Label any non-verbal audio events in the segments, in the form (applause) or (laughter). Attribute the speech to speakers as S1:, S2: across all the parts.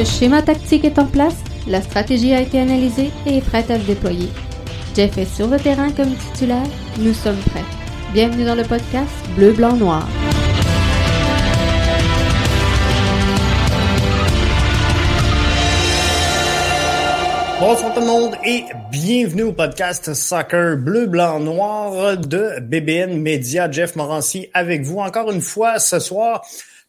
S1: Le schéma tactique est en place, la stratégie a été analysée et est prête à se déployer. Jeff est sur le terrain comme titulaire, nous sommes prêts. Bienvenue dans le podcast Bleu, Blanc, Noir.
S2: Bonsoir tout le monde et bienvenue au podcast Soccer Bleu, Blanc, Noir de BBN Media. Jeff Morancy avec vous encore une fois ce soir.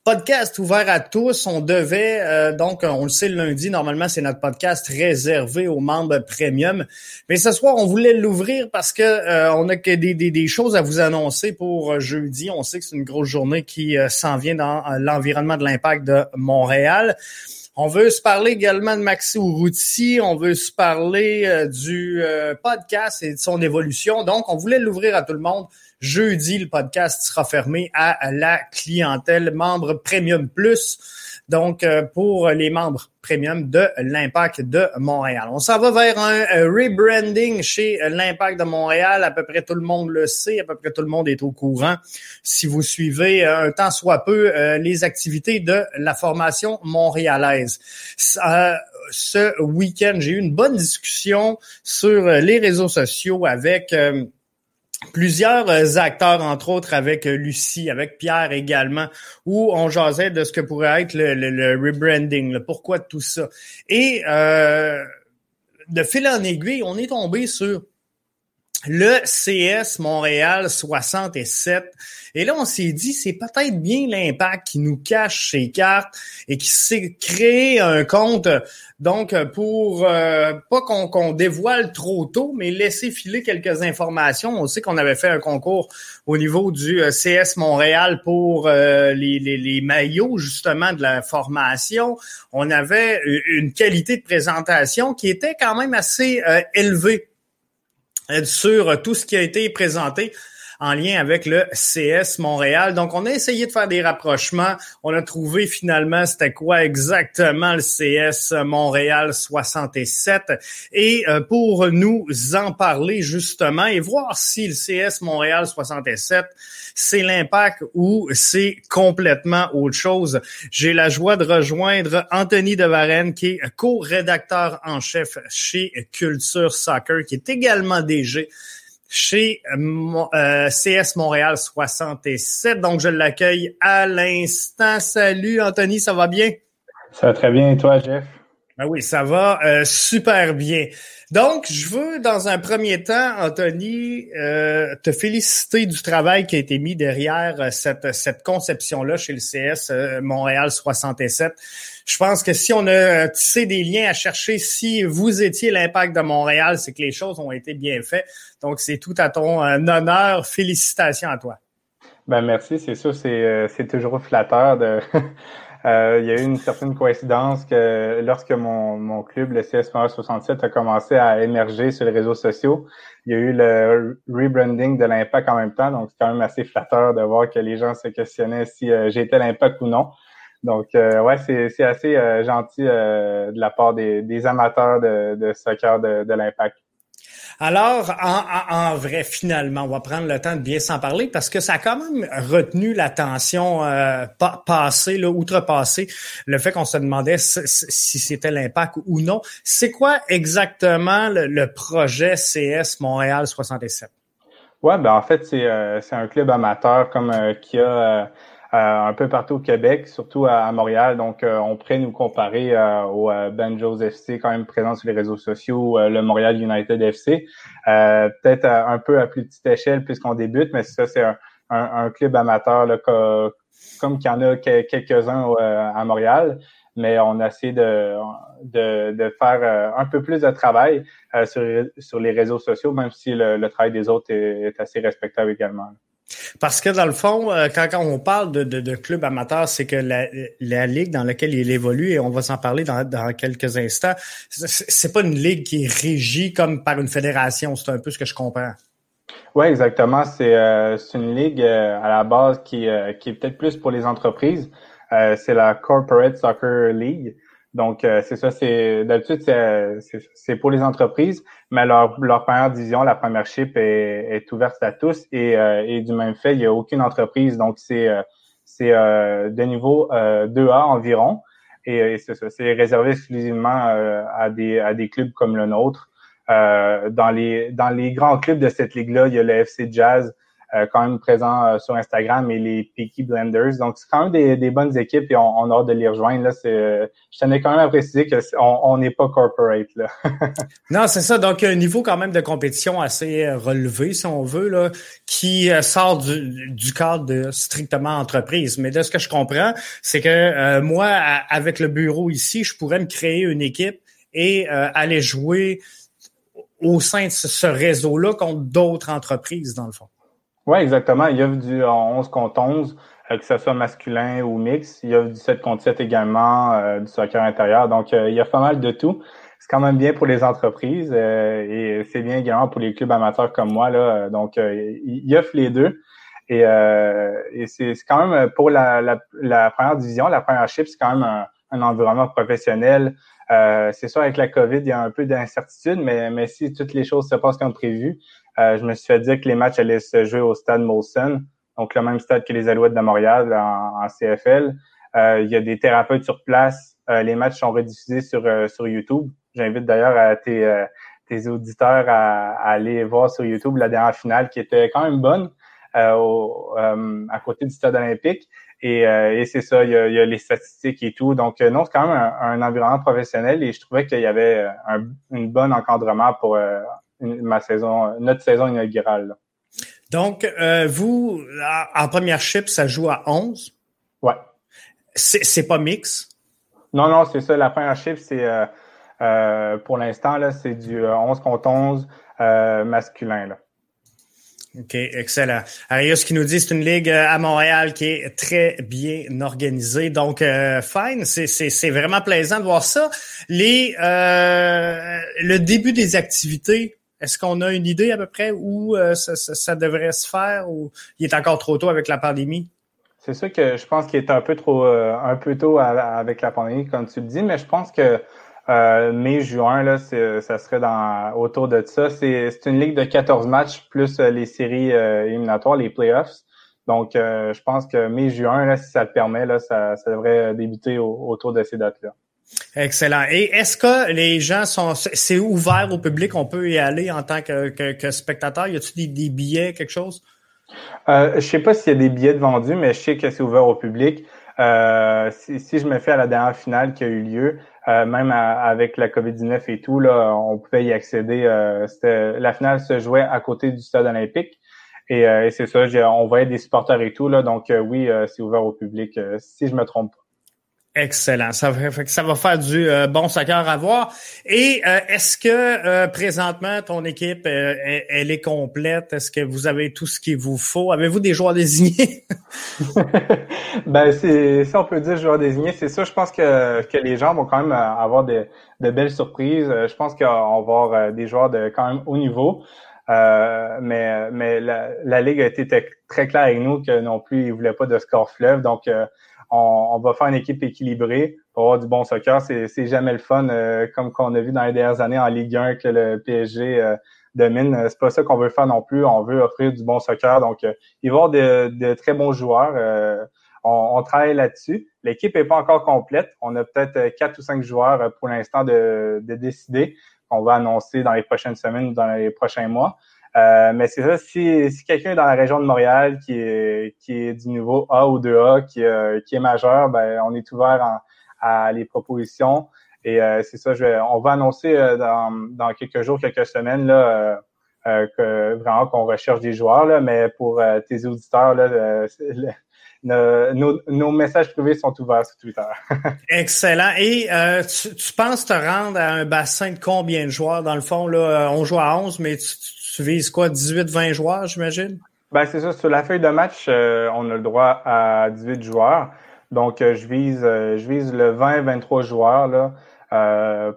S2: Podcast ouvert à tous. On devait, euh, donc, on le sait le lundi, normalement, c'est notre podcast réservé aux membres premium. Mais ce soir, on voulait l'ouvrir parce que euh, on a que des, choses à vous annoncer pour euh, jeudi. On sait que c'est une grosse journée qui s'en vient dans l'environnement de l'impact de Montréal. On veut se parler également de Maxi Urruti, on veut se parler du podcast et de son évolution. Donc, on voulait l'ouvrir à tout le monde. Jeudi, le podcast sera fermé à la clientèle membre Premium Plus. Donc, euh, pour les membres premium de l'Impact de Montréal. On s'en va vers un rebranding chez l'Impact de Montréal. À peu près tout le monde le sait, à peu près tout le monde est au courant. Si vous suivez euh, un temps soit peu euh, les activités de la formation montréalaise. ce week-end, j'ai eu une bonne discussion sur les réseaux sociaux avec plusieurs euh, acteurs, entre autres avec euh, Lucie, avec Pierre également, où on jasait de ce que pourrait être le, rebranding, le pourquoi de tout ça? Et euh, de fil en aiguille, on est tombé sur le CS Montréal 67. Et là, on s'est dit, c'est peut-être bien l'impact qui nous cache ses cartes et qui s'est créé un compte, donc pour euh, pas qu'on dévoile trop tôt, mais laisser filer quelques informations. On sait qu'on avait fait un concours au niveau du euh, CS Montréal pour euh, les, les, les maillots, justement, de la formation. On avait une qualité de présentation qui était quand même assez élevée sur tout ce qui a été présenté en lien avec le CS Montréal. Donc, on a essayé de faire des rapprochements. On a trouvé finalement c'était quoi exactement le CS Montréal 67. Et euh, pour nous en parler justement et voir si le CS Montréal 67 c'est l'impact ou c'est complètement autre chose. J'ai la joie de rejoindre Anthony Devarenne, qui est co-rédacteur en chef chez Culture Soccer, qui est également DG chez euh, CS Montréal 67. Donc, je l'accueille à l'instant. Salut Anthony, ça va bien?
S3: Ça va très bien et toi, Jeff?
S2: Ben oui, ça va euh, super bien. Donc, je veux, dans un premier temps, Anthony, euh, te féliciter du travail qui a été mis derrière euh, cette, cette conception-là chez le CS Montréal 67. Je pense que si on a tissé des liens à chercher si vous étiez l'impact de Montréal, c'est que les choses ont été bien faites. Donc, c'est tout à ton honneur. Félicitations à toi.
S3: Ben merci, c'est sûr, c'est toujours flatteur de (laughs) Euh, il y a eu une certaine coïncidence que lorsque mon, mon club, le CS 67, a commencé à émerger sur les réseaux sociaux, il y a eu le rebranding de l'impact en même temps. Donc, c'est quand même assez flatteur de voir que les gens se questionnaient si euh, j'étais l'impact ou non. Donc, euh, ouais, c'est assez gentil de la part des, des amateurs de, de soccer de, de l'impact.
S2: Alors, en, vrai, finalement, on va prendre le temps de bien s'en parler parce que ça a quand même retenu l'attention euh, passée, là, outrepassée, le fait qu'on se demandait si, c'était l'impact ou non. C'est quoi exactement le, projet CS Montréal 67?
S3: Ouais, ben en fait, c'est euh, un club amateur comme euh, qui a euh, un peu partout au Québec, surtout à, Montréal. Donc, euh, on pourrait nous comparer euh, au Banjos FC, quand même présent sur les réseaux sociaux, le Montréal United FC. Peut-être un peu à plus petite échelle puisqu'on débute, mais ça, c'est un, un, club amateur là, comme qu'il y en a quelques-uns à Montréal mais on a essayé de, de, de faire un peu plus de travail sur, sur les réseaux sociaux, même si le, travail des autres est assez respectable également.
S2: Parce que dans le fond, euh, quand, on parle de, club amateur, c'est que la, ligue dans laquelle il évolue, et on va s'en parler dans, quelques instants, c'est pas une ligue qui est régie comme par une fédération. C'est un peu ce que je comprends.
S3: Oui, exactement. C'est euh, une ligue euh, à la base qui, qui est peut-être plus pour les entreprises. c'est la Corporate Soccer League. Donc, euh, c'est ça, c'est d'habitude, c'est pour les entreprises, mais leur, leur première division, la première chip est, est ouverte à tous et, euh, et du même fait, il n'y a aucune entreprise. Donc, c'est euh, c'est de niveau 2A environ. Et, c'est ça, c'est réservé exclusivement à des à des clubs comme le nôtre. dans les dans les grands clubs de cette ligue-là, il y a le FC Jazz, euh, quand même présent euh, sur Instagram et les Peaky Blenders. Donc, c'est quand même des, des, bonnes équipes et on, on, a hâte de les rejoindre. Là, c'est, je tenais quand même à préciser qu'on n'est pas corporate. Là. (laughs)
S2: non, c'est ça. Donc, un niveau quand même de compétition assez euh, relevé, si on veut, là, qui sort du, du cadre de strictement entreprise. Mais de ce que je comprends, c'est que moi, avec le bureau ici, je pourrais me créer une équipe et aller jouer au sein de ce réseau-là contre d'autres entreprises, dans le fond.
S3: Oui, exactement. Il y a du 11 contre 11, euh, que ce soit masculin ou mix. Il y a du 7 contre 7 également, euh, du soccer intérieur. Donc, euh, il y a pas mal de tout. C'est quand même bien pour les entreprises et c'est bien également pour les clubs amateurs comme moi. Là. Donc, il y offre les deux. Et, et c'est quand même pour la, la, la, première division, la première chip, c'est quand même un, un environnement professionnel. c'est sûr, avec la COVID, il y a un peu d'incertitude, mais, mais si toutes les choses se passent comme prévu, euh, je me suis fait dire que les matchs allaient se jouer au stade Molson, donc le même stade que les Alouettes de Montréal en, CFL. Euh, il y a des thérapeutes sur place. Euh, les matchs sont rediffusés sur, sur YouTube. J'invite d'ailleurs tes, tes auditeurs à, aller voir sur YouTube la dernière finale qui était quand même bonne à côté du stade olympique. Et, c'est ça, il y, a, les statistiques et tout. Donc, non, c'est quand même un, environnement professionnel et je trouvais qu'il y avait un, un bon encadrement pour ma saison, notre saison inaugurale.
S2: Donc, euh, vous, en première chip, ça joue à 11?
S3: Ouais.
S2: C'est pas mix?
S3: Non, non, c'est ça. La première chip, c'est euh, euh, pour l'instant, là, c'est du 11 contre 11 masculin. Là.
S2: OK, excellent. Arius qui nous dit c'est une ligue à Montréal qui est très bien organisée. Donc, fine, c'est vraiment plaisant de voir ça. Les Le début des activités est-ce qu'on a une idée à peu près où euh, ça, devrait se faire ou il est encore trop tôt avec la pandémie?
S3: C'est ça que je pense qu'il est un peu trop euh, un peu tôt avec la pandémie, comme tu le dis, mais je pense que euh, mai, juin, là, ça serait dans autour de ça. C'est une ligue de 14 matchs plus les séries éliminatoires, les playoffs. Donc, je pense que mai, juin, là, si ça le permet, là, ça, devrait débuter autour de ces dates-là.
S2: Excellent. Et est-ce que les gens sont, c'est ouvert au public, on peut y aller en tant que, que, spectateur? Y a-t-il des, billets, quelque chose?
S3: Euh, je sais pas s'il y a des billets de vendus, mais je sais que c'est ouvert au public. Euh, si, si, je me fais à la dernière finale qui a eu lieu, euh, même avec la COVID-19 et tout, là, on pouvait y accéder. Euh, la finale se jouait à côté du stade olympique. Et, et c'est ça, on voyait des supporters et tout. Là, donc oui, c'est ouvert au public, si je me trompe pas.
S2: Excellent. Ça, fait, ça va faire du euh, bon soccer à voir. Et euh, est-ce que euh, présentement ton équipe elle, est complète? Est-ce que vous avez tout ce qu'il vous faut? Avez-vous des joueurs désignés? (laughs) (laughs)
S3: Ben c'est si on peut dire joueurs désignés, c'est ça. Je pense que, que les gens vont quand même avoir de, de belles surprises. Je pense qu'on va avoir des joueurs de quand même haut niveau. mais mais la, la, ligue a été très claire avec nous que non plus ils voulaient pas de score fleuve. Donc on, va faire une équipe équilibrée pour avoir du bon soccer. C'est jamais le fun, euh, comme qu'on a vu dans les dernières années en Ligue 1 que le PSG euh, domine. C'est pas ça qu'on veut faire non plus. On veut offrir du bon soccer. Donc, euh, il va y avoir de, très bons joueurs. Euh, on, travaille là-dessus. L'équipe est pas encore complète. On a peut-être quatre ou cinq joueurs pour l'instant de, de décider qu'on va annoncer dans les prochaines semaines ou dans les prochains mois. Euh, mais c'est ça, si, si quelqu'un est dans la région de Montréal qui est, qui est du niveau A ou 2A, qui, euh, qui est majeur, ben, on est ouvert à les propositions. Et euh, c'est ça, je on va annoncer dans, dans quelques jours, quelques semaines, là, que vraiment qu'on recherche des joueurs, là, mais pour tes auditeurs, là, nos, nos, messages privés sont ouverts sur Twitter. (laughs)
S2: Excellent. Et tu, tu, penses te rendre à un bassin de combien de joueurs? Dans le fond, là, on joue à 11, mais tu, tu vises quoi, 18-20 joueurs, j'imagine?
S3: Ben, c'est ça. Sur la feuille de match, euh, on a le droit à 18 joueurs. Donc, euh, je vise euh, je vise le 20-23 joueurs là.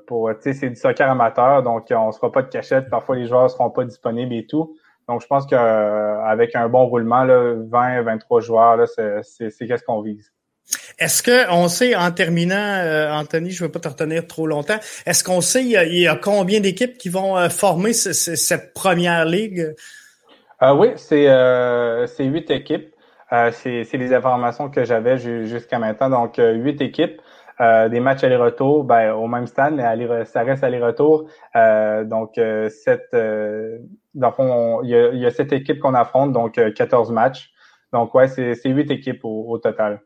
S3: pour, tu sais, c'est du soccer amateur, donc on ne sera pas de cachette. Parfois, les joueurs ne seront pas disponibles et tout. Donc, je pense qu'avec un bon roulement, 20-23 joueurs, c'est qu'est-ce qu'on vise.
S2: Est-ce que on sait, en terminant, euh, Anthony, je ne veux pas te retenir trop longtemps, est-ce qu'on sait il y, a, combien d'équipes qui vont euh, former cette première ligue?
S3: Euh, oui, c'est c'est huit équipes. c'est les informations que j'avais jusqu'à maintenant. Donc, huit équipes. des matchs aller-retour, ben, au même stade, mais ça reste aller-retour. donc, cette, dans fond, il y a, cette équipe qu'on affronte, donc 14 matchs. Donc, ouais, c'est huit équipes au total.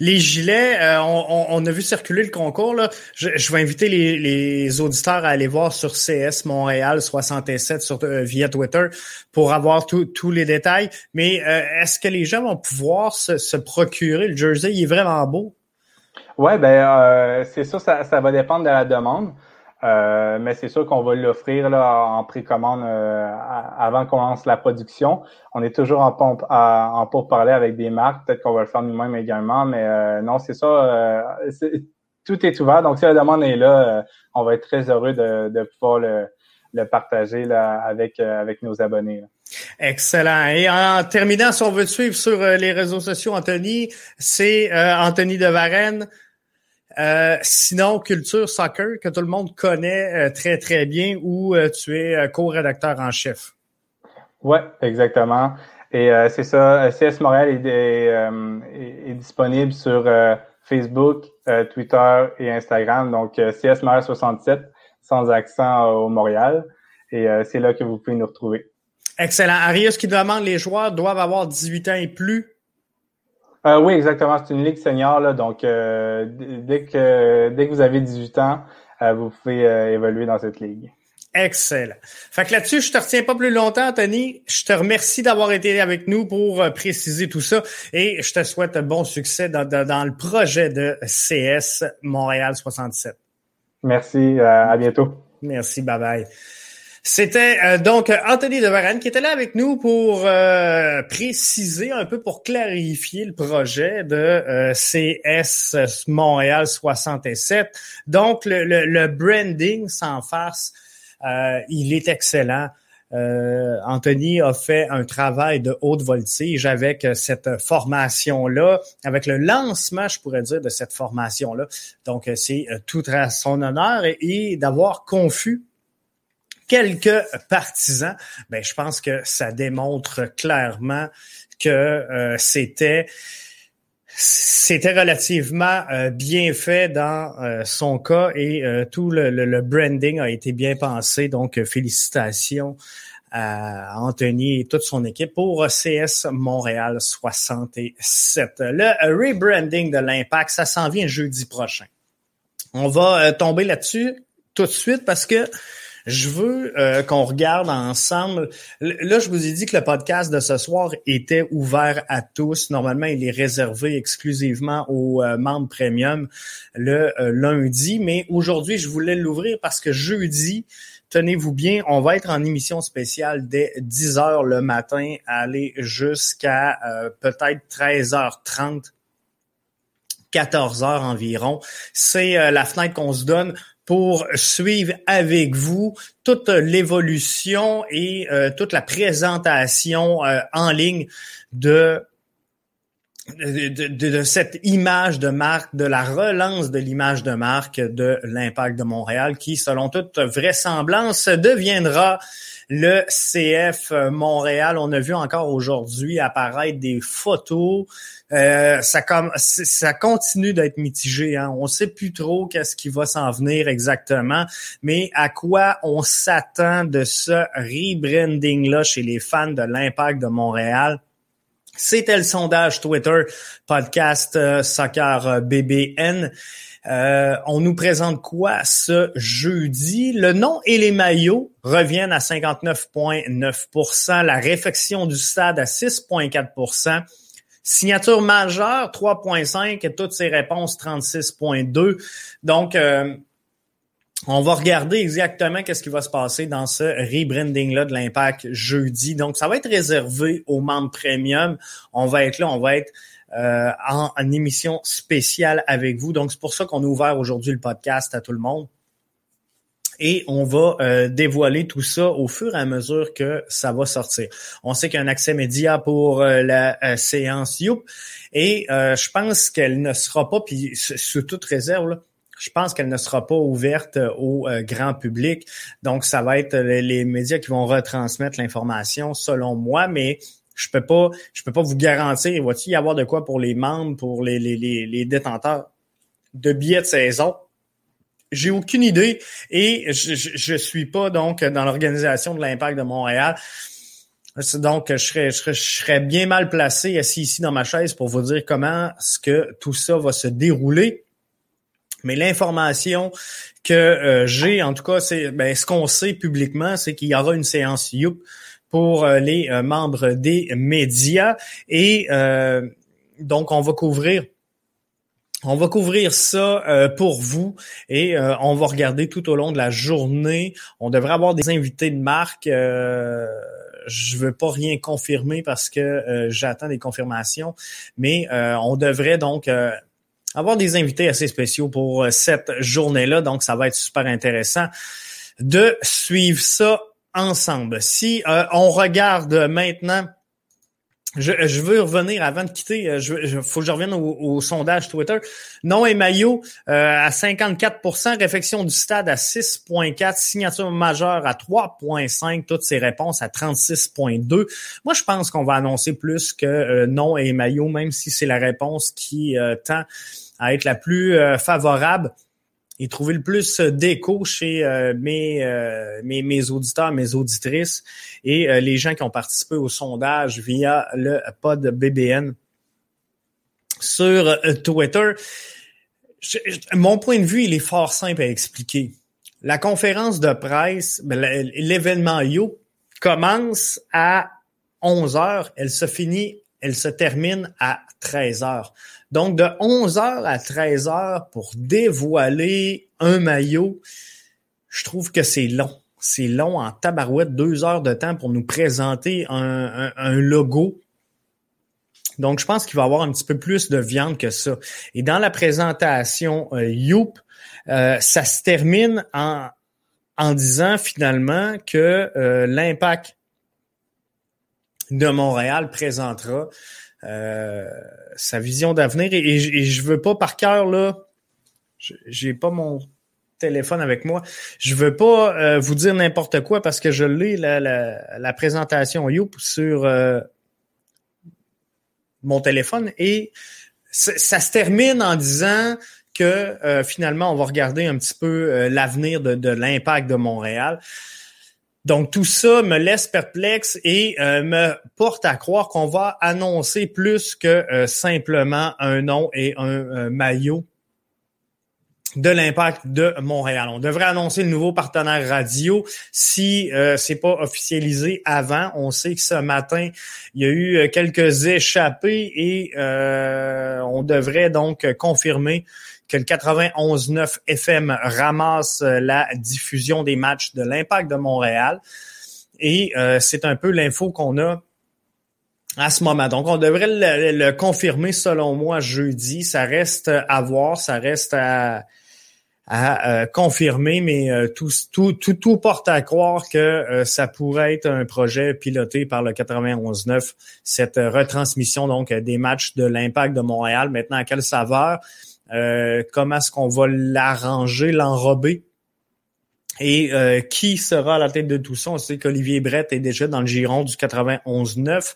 S2: Les gilets, euh, on, a vu circuler le concours. Là. Je, vais inviter les, auditeurs à aller voir sur CS Montréal 67 sur, euh, via Twitter pour avoir tous les détails. Mais euh, est-ce que les gens vont pouvoir se, procurer le jersey? Il est vraiment beau.
S3: Ouais, ben c'est sûr, ça, ça va dépendre de la demande. Euh, mais c'est sûr qu'on va l'offrir là, en précommande euh, avant qu'on lance la production. On est toujours en, pompe, en pourparler avec des marques. Peut-être qu'on va le faire nous-mêmes également. Mais euh, non, c'est ça. tout est ouvert. Donc, si la demande est là, on va être très heureux de, de pouvoir le, le partager là, avec, avec nos abonnés.
S2: Excellent. Et en terminant, si on veut te suivre sur les réseaux sociaux, Anthony, c'est Anthony de Varenne. Euh, sinon, culture soccer que tout le monde connaît euh, très très bien, où euh, tu es co-rédacteur en chef.
S3: Ouais, exactement. Et c'est ça. CS Montréal est, disponible sur Facebook, Twitter et Instagram. Donc CS Montréal 67 sans accent au Montréal. Et c'est là que vous pouvez nous retrouver.
S2: Excellent. Arius qui demande les joueurs doivent avoir 18 ans et plus
S3: euh, oui, exactement. C'est une ligue senior, là, donc euh, dès que dès que vous avez 18 ans, euh, vous pouvez évoluer dans cette ligue.
S2: Excellent. Fait que là-dessus, je te retiens pas plus longtemps, Tony. Je te remercie d'avoir été avec nous pour préciser tout ça et je te souhaite bon succès dans, dans, le projet de CS Montréal 67.
S3: Merci. à bientôt.
S2: Merci. Bye bye. C'était euh, donc Anthony de qui était là avec nous pour euh, préciser un peu, pour clarifier le projet de euh, CS Montréal 67. Donc, le, le, branding sans farce, il est excellent. Anthony a fait un travail de haute voltige avec cette formation-là, avec le lancement, je pourrais dire, de cette formation-là. Donc, c'est tout à son honneur et d'avoir confus quelques partisans, ben je pense que ça démontre clairement que euh, c'était c'était relativement euh, bien fait dans euh, son cas et tout le, branding a été bien pensé. Donc, félicitations à Anthony et toute son équipe pour CS Montréal 67. Le rebranding de l'Impact, ça s'en vient jeudi prochain. On va tomber là-dessus tout de suite parce que je veux euh, qu'on regarde ensemble. Là, je vous ai dit que le podcast de ce soir était ouvert à tous. Normalement, il est réservé exclusivement aux euh, membres premium le euh, lundi, mais aujourd'hui, je voulais l'ouvrir parce que jeudi, tenez-vous bien, on va être en émission spéciale dès 10 heures le matin, aller jusqu'à peut-être 13h30 14 heures environ. C'est la fenêtre qu'on se donne pour suivre avec vous toute l'évolution et euh, toute la présentation euh, en ligne de de, cette image de marque, de la relance de l'image de marque de l'impact de Montréal, qui, selon toute vraisemblance, deviendra le CF Montréal. On a vu encore aujourd'hui apparaître des photos. Euh, ça, continue d'être mitigé. Hein. On ne sait plus trop qu'est-ce qui va s'en venir exactement, mais à quoi on s'attend de ce rebranding-là chez les fans de l'Impact de Montréal? C'était le sondage Twitter, podcast euh, Soccer euh, BBN. Euh, on nous présente quoi ce jeudi? Le nom et les maillots reviennent à 59,9% La réfection du stade à 6,4% Signature majeure, 3,5 et toutes ces réponses, 36,2 Donc, euh, on va regarder exactement qu'est-ce qui va se passer dans ce rebranding-là de l'Impact jeudi. Donc, ça va être réservé aux membres premium. On va être là, on va être euh, en, émission spéciale avec vous. Donc, c'est pour ça qu'on a ouvert aujourd'hui le podcast à tout le monde. Et on va euh, dévoiler tout ça au fur et à mesure que ça va sortir. On sait qu'il y a un accès média pour euh, la séance Youp. Et je pense qu'elle ne sera pas, puis sous toute réserve, je pense qu'elle ne sera pas ouverte au grand public. Donc, ça va être les médias qui vont retransmettre l'information, selon moi, mais je peux pas, je peux pas vous garantir, va-t-il y avoir de quoi pour les membres, pour les, les, les, détenteurs de billets de saison? J'ai aucune idée et je, je, suis pas donc dans l'organisation de l'Impact de Montréal. Donc, je serais, je serais, bien mal placé assis ici dans ma chaise pour vous dire comment ce que tout ça va se dérouler. Mais l'information que euh, j'ai, en tout cas, c'est ben, ce qu'on sait publiquement, c'est qu'il y aura une séance Youp pour euh, les euh, membres des médias. Et donc, on va couvrir on va couvrir ça pour vous et on va regarder tout au long de la journée. On devrait avoir des invités de marque. Euh, je veux pas rien confirmer parce que j'attends des confirmations, mais on devrait donc avoir des invités assez spéciaux pour euh, cette journée-là. Donc, ça va être super intéressant de suivre ça ensemble. Si euh, on regarde maintenant je, veux revenir avant de quitter. Euh, je, faut que je revienne au, sondage Twitter. Non et maillot à 54% réflexion du stade à 6,4, signature majeure à 3,5, toutes ces réponses à 36,2. Moi, je pense qu'on va annoncer plus que non et maillot, même si c'est la réponse qui tend à être la plus euh, favorable et trouver le plus d'écho chez euh, mes, euh, mes, mes, auditeurs, mes auditrices et les gens qui ont participé au sondage via le pod BBN sur Twitter. mon point de vue, il est fort simple à expliquer. La conférence de presse, ben, l'événement Yo commence à 11 heures, elle se finit, elle se termine à 13 heures. Donc, de 11h à 13h pour dévoiler un maillot, je trouve que c'est long. C'est long en tabarouette, deux heures de temps pour nous présenter un, logo. Donc, je pense qu'il va y avoir un petit peu plus de viande que ça. Et dans la présentation euh, Youp, euh, ça se termine en, en disant finalement que euh, l'impact de Montréal présentera euh, sa vision d'avenir. Et, je veux pas par cœur, là, j'ai pas mon téléphone avec moi. Je veux pas euh, vous dire n'importe quoi parce que je l'ai, la, la, présentation Youp sur euh, mon téléphone et ça se termine en disant que finalement, on va regarder un petit peu l'avenir de, de l'impact de Montréal. Donc tout ça me laisse perplexe et euh, me porte à croire qu'on va annoncer plus que euh, simplement un nom et un euh, maillot de l'impact de Montréal. On devrait annoncer le nouveau partenaire radio si euh, c'est pas officialisé avant. On sait que ce matin, il y a eu quelques échappées et on devrait donc confirmer que le 91.9 FM ramasse euh, la diffusion des matchs de l'Impact de Montréal. Et euh, c'est un peu l'info qu'on a à ce moment. Donc, on devrait le, confirmer selon moi jeudi. Ça reste à voir, ça reste à, à confirmer, mais euh, tout, tout, tout, tout, porte à croire que ça pourrait être un projet piloté par le 91.9, cette retransmission donc des matchs de l'Impact de Montréal. Maintenant, à quelle saveur? Euh, comment est-ce qu'on va l'arranger, l'enrober? Et euh, qui sera à la tête de tout ça? On sait qu'Olivier Brett est déjà dans le giron du 91-9.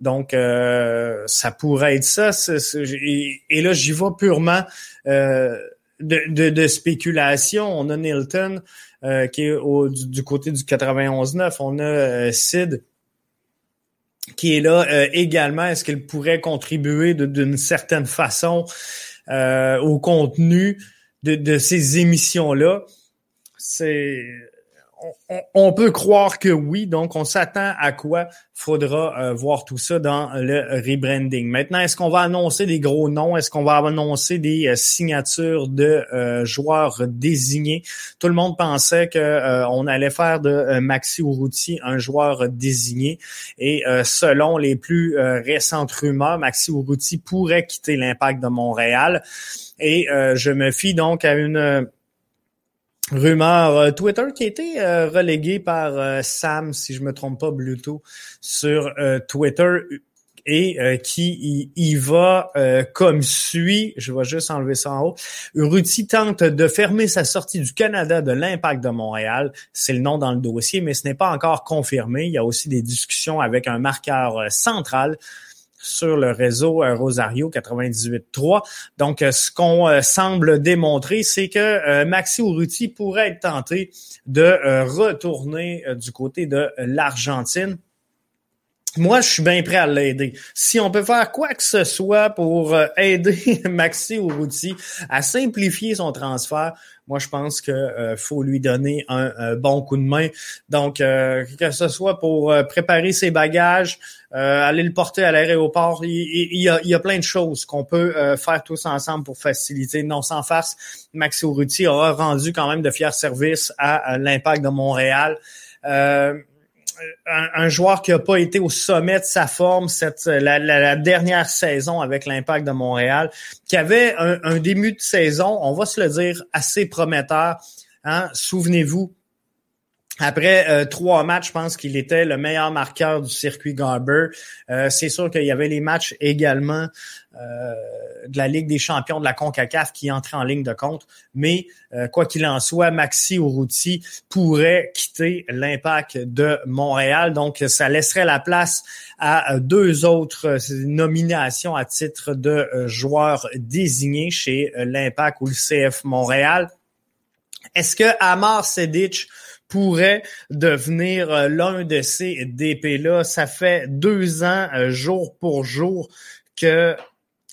S2: Donc, euh, ça pourrait être ça. et, là, j'y vais purement de, de, spéculation. On a Nilton qui est au, du, côté du 91-9. On a Sid qui est là également. Est-ce qu'il pourrait contribuer d'une certaine façon? Euh, au contenu de, de ces émissions-là. C'est on, peut croire que oui, donc on s'attend à quoi faudra euh, voir tout ça dans le rebranding. Maintenant, est-ce qu'on va annoncer des gros noms? Est-ce qu'on va annoncer des euh, signatures de euh, joueurs désignés? Tout le monde pensait que on allait faire de Maxi Urruti un joueur désigné. Et selon les plus récentes rumeurs, Maxi Urruti pourrait quitter l'impact de Montréal. Et je me fie donc à une rumeur euh, Twitter qui a été euh, relégué par euh, Sam, si je me trompe pas, Bluetooth, sur Twitter et qui y, va comme suit. Je vais juste enlever ça en haut. Ruti tente de fermer sa sortie du Canada de l'impact de Montréal. C'est le nom dans le dossier, mais ce n'est pas encore confirmé. Il y a aussi des discussions avec un marqueur central sur le réseau Rosario 98.3. Donc, ce qu'on semble démontrer, c'est que Maxi Urruti pourrait être tenté de retourner du côté de l'Argentine moi, je suis bien prêt à l'aider. Si on peut faire quoi que ce soit pour euh, aider (laughs) Maxi Urruti à simplifier son transfert, moi, je pense que euh, faut lui donner un, bon coup de main. Donc, euh, que ce soit pour préparer ses bagages, aller le porter à l'aéroport, il, y a, il, y a, plein de choses qu'on peut faire tous ensemble pour faciliter. Non, sans farce, Maxi Urruti aura rendu quand même de fiers services à, l'impact de Montréal. Euh, un, joueur qui n'a pas été au sommet de sa forme cette la, dernière saison avec l'Impact de Montréal, qui avait un, début de saison, on va se le dire, assez prometteur. Hein? Souvenez-vous, après euh, trois matchs, je pense qu'il était le meilleur marqueur du circuit Garber. Euh, c'est sûr qu'il y avait les matchs également euh, de la Ligue des champions de la CONCACAF qui entraient en ligne de compte. Mais quoi qu'il en soit, Maxi Urruti pourrait quitter l'impact de Montréal. Donc, ça laisserait la place à deux autres nominations à titre de joueurs désignés chez l'impact ou le CF Montréal. Est-ce que Amar Sedic pourrait devenir euh, l'un de ces DP-là. Ça fait deux ans, euh, jour pour jour, que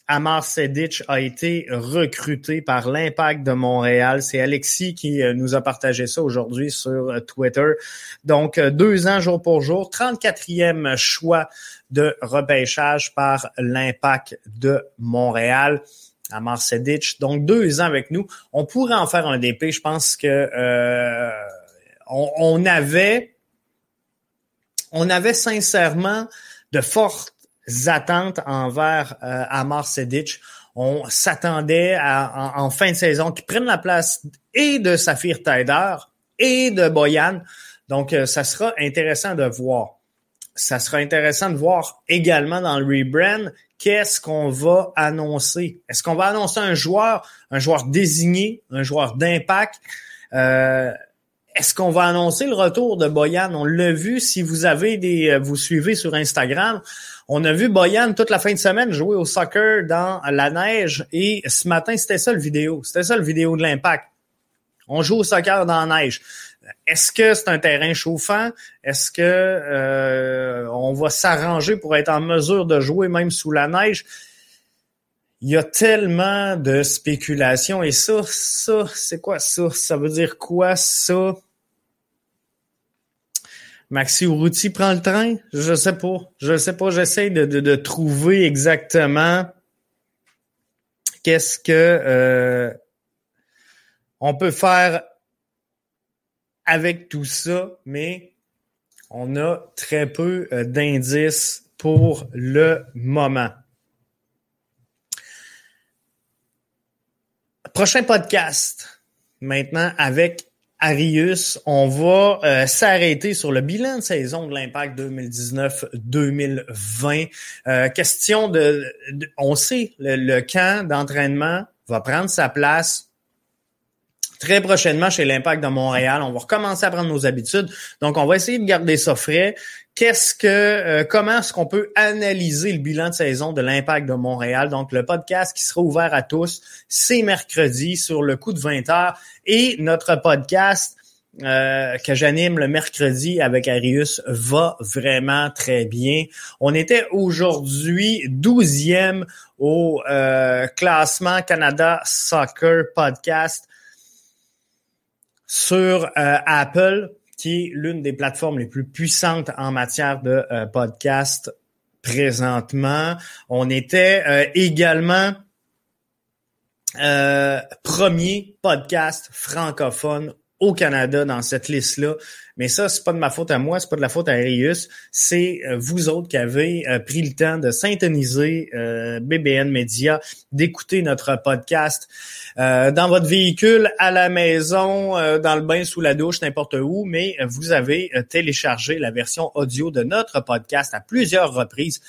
S2: Amar Sedic a été recruté par l'Impact de Montréal. C'est Alexis qui euh, nous a partagé ça aujourd'hui sur Twitter. Donc, deux ans jour pour jour, 34e choix de repêchage par l'Impact de Montréal. Amar Sedic. Donc, deux ans avec nous. On pourrait en faire un DP. Je pense que on, avait, on avait sincèrement de fortes attentes envers euh, Amar Sedic. On s'attendait en, fin de saison qu'il prenne la place et de Saphir Taider et de Boyan. Donc, euh, ça sera intéressant de voir. Ça sera intéressant de voir également dans le rebrand qu'est-ce qu'on va annoncer. Est-ce qu'on va annoncer un joueur, un joueur désigné, un joueur d'impact? Euh, est-ce qu'on va annoncer le retour de Boyan? On l'a vu, si vous avez des, euh, vous suivez sur Instagram, on a vu Boyan toute la fin de semaine jouer au soccer dans la neige et ce matin, c'était ça le vidéo. C'était ça le vidéo de l'impact. On joue au soccer dans la neige. Est-ce que c'est un terrain chauffant? Est-ce que euh, on va s'arranger pour être en mesure de jouer même sous la neige? Il y a tellement de spéculations et ça, ça, c'est quoi ça? Ça veut dire quoi ça? Maxi Urruti prend le train? Je sais pas. Je sais pas. J'essaie de, de, trouver exactement qu'est-ce que euh, on peut faire avec tout ça, mais on a très peu euh, d'indices pour le moment. Prochain podcast maintenant avec Arius, on va euh, s'arrêter sur le bilan de saison de l'Impact 2019-2020. Euh, question de, on sait, le, camp d'entraînement va prendre sa place très prochainement chez l'Impact de Montréal. On va recommencer à prendre nos habitudes. Donc, on va essayer de garder ça frais. Qu'est-ce que, euh, comment est-ce qu'on peut analyser le bilan de saison de l'Impact de Montréal? Donc, le podcast qui sera ouvert à tous, c'est mercredi sur le coup de 20 heures et notre podcast euh, que j'anime le mercredi avec Arius va vraiment très bien. On était aujourd'hui 12e au euh, classement Canada Soccer Podcast sur Apple qui est l'une des plateformes les plus puissantes en matière de euh, podcast présentement. On était euh, également euh, premier podcast francophone au Canada dans cette liste-là. Mais ça, c'est pas de ma faute à moi, c'est pas de la faute à Arius. C'est euh, vous autres qui avez euh, pris le temps de syntoniser euh, BBN Media, d'écouter notre podcast dans votre véhicule, à la maison, dans le bain, sous la douche, n'importe où. Mais vous avez téléchargé la version audio de notre podcast à plusieurs reprises.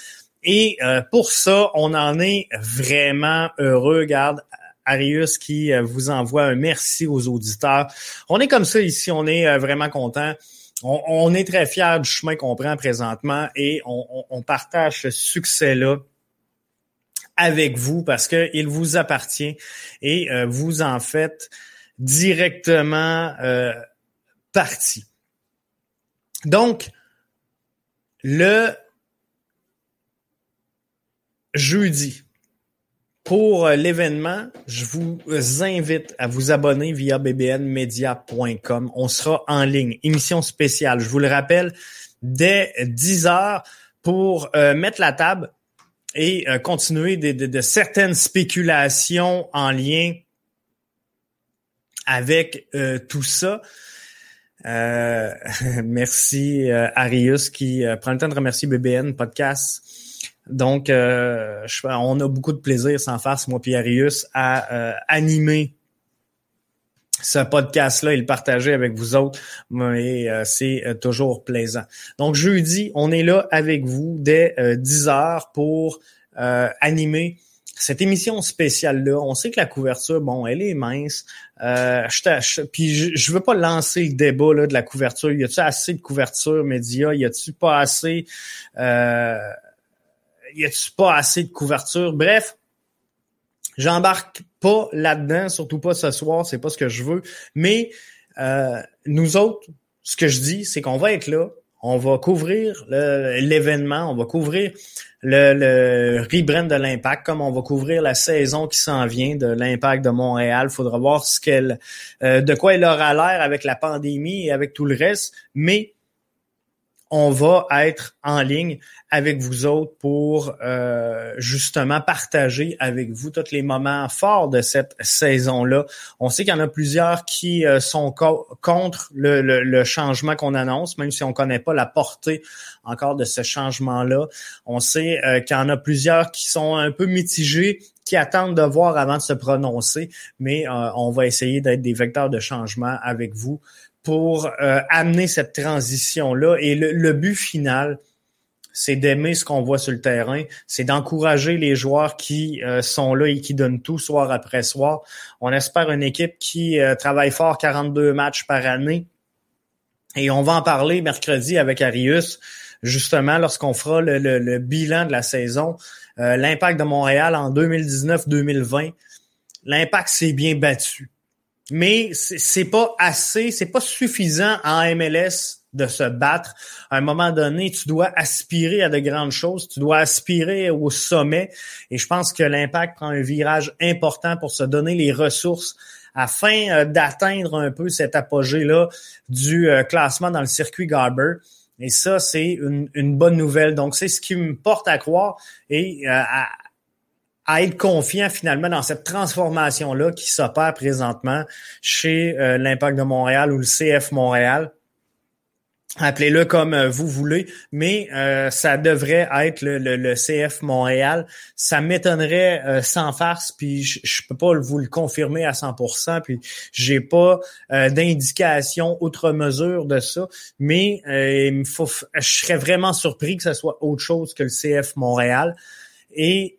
S2: Et pour ça, on en est vraiment heureux. Garde, Arius qui euh, vous envoie un merci aux auditeurs. On est comme ça ici, on est euh, vraiment content. on, est très fiers du chemin qu'on prend présentement et on, partage ce succès-là avec vous parce qu'il vous appartient et euh, vous en faites directement partie. Donc, le jeudi, pour euh, l'événement, je vous invite à vous abonner via bbnmedia.com. On sera en ligne. Émission spéciale, je vous le rappelle, dès 10 heures pour euh, mettre la table et euh, continuer de, certaines spéculations en lien avec tout ça. (laughs) merci Arius qui prend le temps de remercier BBN Podcast donc, euh, on a beaucoup de plaisir sans farce, moi et Arius, à euh, animer ce podcast-là et le partager avec vous autres. Mais euh, c'est toujours plaisant. Donc, jeudi, on est là avec vous dès 10 heures pour animer cette émission spéciale-là, on sait que la couverture, bon, elle est mince. Euh, je, puis je, je, veux pas lancer le débat là, de la couverture. Y a-tu assez de couverture média? Y a-tu pas assez euh, y a-tu pas assez de couverture? Bref, j'embarque pas là-dedans, surtout pas ce soir, c'est pas ce que je veux. Mais euh, nous autres, ce que je dis, c'est qu'on va être là, on va couvrir l'événement, on va couvrir le, le rebrand de l'impact, comme on va couvrir la saison qui s'en vient de l'impact de Montréal. Faudra voir ce qu'elle, euh, de quoi elle aura l'air avec la pandémie et avec tout le reste. Mais on va être en ligne avec vous autres pour euh, justement partager avec vous tous les moments forts de cette saison-là. On sait qu'il y en a plusieurs qui euh, sont contre le, changement qu'on annonce, même si on connaît pas la portée encore de ce changement-là. On sait euh, qu'il y en a plusieurs qui sont un peu mitigés, qui attendent de voir avant de se prononcer, mais on va essayer d'être des vecteurs de changement avec vous pour euh, amener cette transition-là. Et le, but final, c'est d'aimer ce qu'on voit sur le terrain, c'est d'encourager les joueurs qui euh, sont là et qui donnent tout soir après soir. On espère une équipe qui euh, travaille fort 42 matchs par année. Et on va en parler mercredi avec Arius, justement, lorsqu'on fera le, le, bilan de la saison. L'impact de Montréal en 2019-2020, l'impact s'est bien battu mais c'est pas assez, c'est pas suffisant en MLS de se battre. À un moment donné, tu dois aspirer à de grandes choses, tu dois aspirer au sommet. Et je pense que l'impact prend un virage important pour se donner les ressources afin euh, d'atteindre un peu cet apogée-là du euh, classement dans le circuit Garber. Et ça, c'est une, une, bonne nouvelle. Donc, c'est ce qui me porte à croire et euh, à, à être confiant finalement dans cette transformation-là qui s'opère présentement chez euh, l'Impact de Montréal ou le CF Montréal. Appelez-le comme euh, vous voulez, mais euh, ça devrait être le, CF Montréal. Ça m'étonnerait sans farce, puis je, je peux pas vous le confirmer à 100%, puis j'ai pas d'indication outre mesure de ça, mais il faut, je serais vraiment surpris que ce soit autre chose que le CF Montréal. Et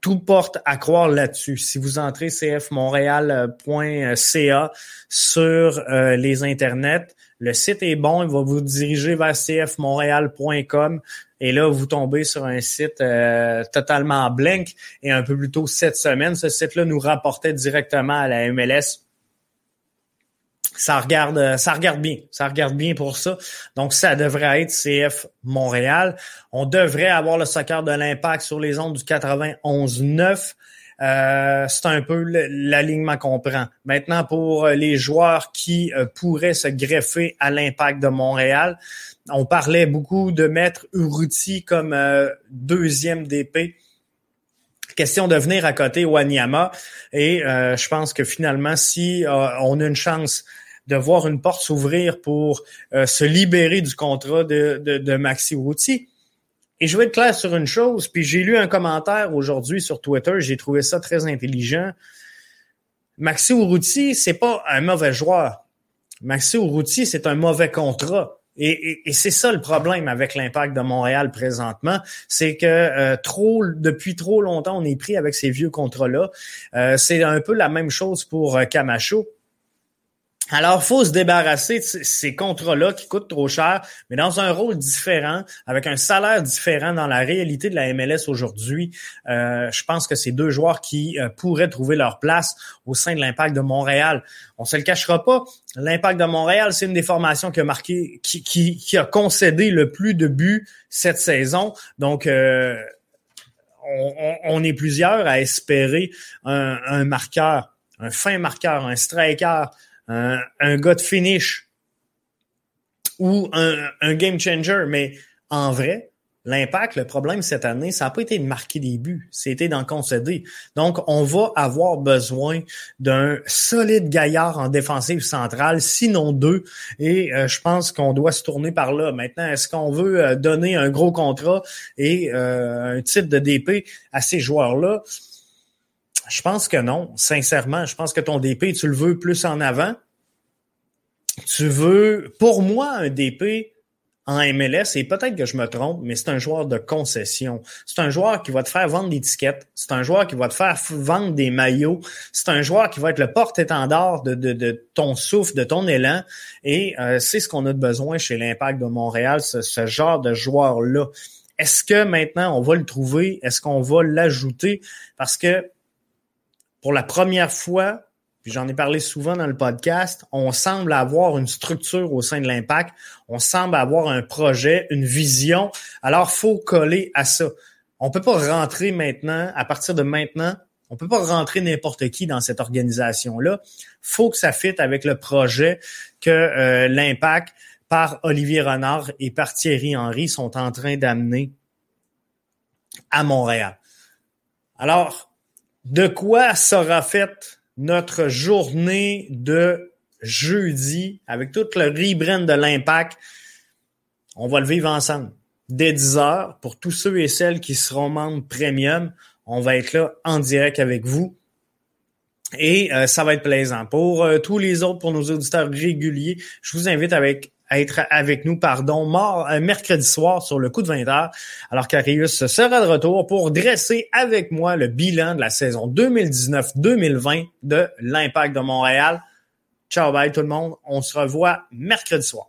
S2: tout porte à croire là-dessus. Si vous entrez cfmontréal.ca sur euh, les internets, le site est bon, il va vous diriger vers cfmontréal.com et là, vous tombez sur un site euh, totalement blank. Et un peu plus tôt cette semaine, ce site-là nous rapportait directement à la MLS ça regarde, euh, ça regarde bien. Ça regarde bien pour ça. Donc, ça devrait être CF Montréal. On devrait avoir le soccer de l'impact sur les ondes du 91-9. Euh, c'est un peu l'alignement qu'on prend. Maintenant, pour euh, les joueurs qui pourraient se greffer à l'impact de Montréal, on parlait beaucoup de mettre Uruti comme deuxième DP question de venir à côté Wanyama. Et je pense que finalement, si on a une chance de voir une porte s'ouvrir pour euh, se libérer du contrat de, de, de Maxi Routy. Et je vais être clair sur une chose, puis j'ai lu un commentaire aujourd'hui sur Twitter, j'ai trouvé ça très intelligent. Maxi Urruti, c'est pas un mauvais joueur. Maxi Urruti, c'est un mauvais contrat. Et, et, c'est ça le problème avec l'impact de Montréal présentement, c'est que euh, trop depuis trop longtemps on est pris avec ces vieux contrats-là. Euh, c'est un peu la même chose pour Camacho. Alors, faut se débarrasser de ces contrats-là qui coûtent trop cher, mais dans un rôle différent, avec un salaire différent dans la réalité de la MLS aujourd'hui. Euh, je pense que c'est deux joueurs qui euh, pourraient trouver leur place au sein de l'Impact de Montréal. On se le cachera pas, l'Impact de Montréal, c'est une des formations qui a marqué, qui, a concédé le plus de buts cette saison. Donc, euh, on, est plusieurs à espérer un, un marqueur, un fin marqueur, un striker un, gars de finish ou un, un game changer. Mais en vrai, l'impact, le problème cette année, ça n'a pas été de marquer des buts, c'était d'en concéder. Donc, on va avoir besoin d'un solide gaillard en défensive centrale, sinon deux. Et euh, je pense qu'on doit se tourner par là. Maintenant, est-ce qu'on veut euh, donner un gros contrat et euh, un titre de DP à ces joueurs-là? Je pense que non, sincèrement. Je pense que ton DP, tu le veux plus en avant. Tu veux, pour moi, un DP en MLS, et peut-être que je me trompe, mais c'est un joueur de concession. C'est un joueur qui va te faire vendre des tickets. C'est un joueur qui va te faire vendre des maillots. C'est un joueur qui va être le porte-étendard de, de, de, ton souffle, de ton élan. Et euh, c'est ce qu'on a besoin chez l'Impact de Montréal, ce genre de joueur-là. Est-ce que maintenant on va le trouver? Est-ce qu'on va l'ajouter? Parce que pour la première fois, puis j'en ai parlé souvent dans le podcast, on semble avoir une structure au sein de l'impact, on semble avoir un projet, une vision. Alors, faut coller à ça. On peut pas rentrer maintenant, à partir de maintenant, on peut pas rentrer n'importe qui dans cette organisation-là. Faut que ça fitte avec le projet que euh, l'impact par Olivier Renard et par Thierry Henry sont en train d'amener à Montréal. Alors, de quoi sera faite notre journée de jeudi avec tout le rebrand de l'impact? On va le vivre ensemble. Dès 10 heures, pour tous ceux et celles qui seront membres premium, on va être là en direct avec vous. Et euh, ça va être plaisant. Pour euh, tous les autres, pour nos auditeurs réguliers, je vous invite avec être avec nous, pardon, mort, euh, mercredi soir sur le coup de 20 heures, alors qu'Arius sera de retour pour dresser avec moi le bilan de la saison 2019-2020 de l'Impact de Montréal. Ciao, bye tout le monde. On se revoit mercredi soir.